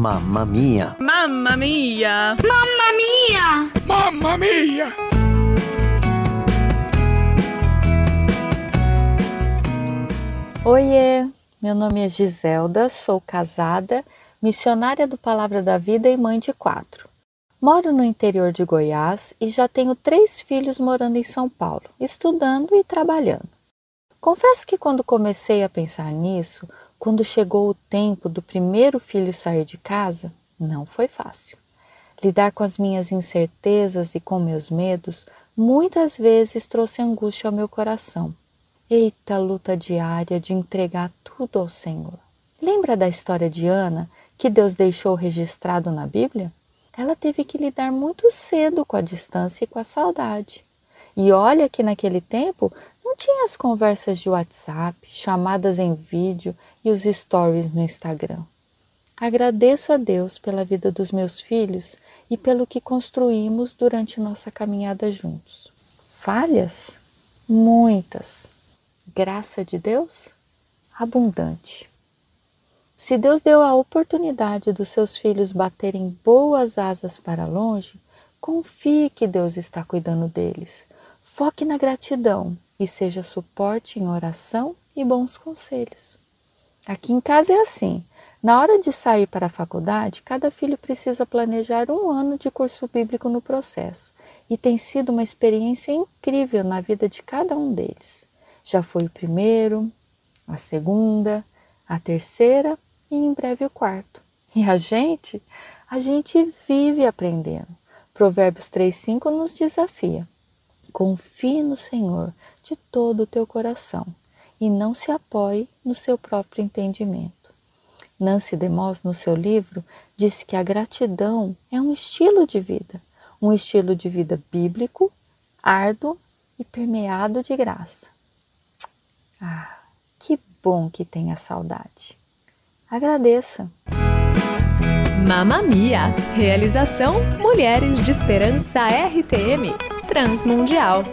Mamma mia! Mamma mia! Mamma mia! Mamma mia! Oiê, meu nome é Giselda, sou casada, missionária do Palavra da Vida e mãe de quatro. Moro no interior de Goiás e já tenho três filhos morando em São Paulo, estudando e trabalhando. Confesso que quando comecei a pensar nisso, quando chegou o tempo do primeiro filho sair de casa, não foi fácil. Lidar com as minhas incertezas e com meus medos muitas vezes trouxe angústia ao meu coração. Eita luta diária de entregar tudo ao Senhor. Lembra da história de Ana que Deus deixou registrado na Bíblia? Ela teve que lidar muito cedo com a distância e com a saudade. E olha que naquele tempo tinha as conversas de WhatsApp, chamadas em vídeo e os stories no Instagram. Agradeço a Deus pela vida dos meus filhos e pelo que construímos durante nossa caminhada juntos. Falhas? Muitas. Graça de Deus? Abundante. Se Deus deu a oportunidade dos seus filhos baterem boas asas para longe, confie que Deus está cuidando deles Foque na gratidão e seja suporte em oração e bons conselhos. Aqui em casa é assim. Na hora de sair para a faculdade, cada filho precisa planejar um ano de curso bíblico no processo, e tem sido uma experiência incrível na vida de cada um deles. Já foi o primeiro, a segunda, a terceira e em breve o quarto. E a gente? A gente vive aprendendo. Provérbios 3,5 nos desafia. Confie no Senhor de todo o teu coração e não se apoie no seu próprio entendimento. Nancy DeMoss, no seu livro, disse que a gratidão é um estilo de vida, um estilo de vida bíblico, árduo e permeado de graça. Ah, que bom que tenha saudade. Agradeça. Mamamia. Realização Mulheres de Esperança RTM transmundial.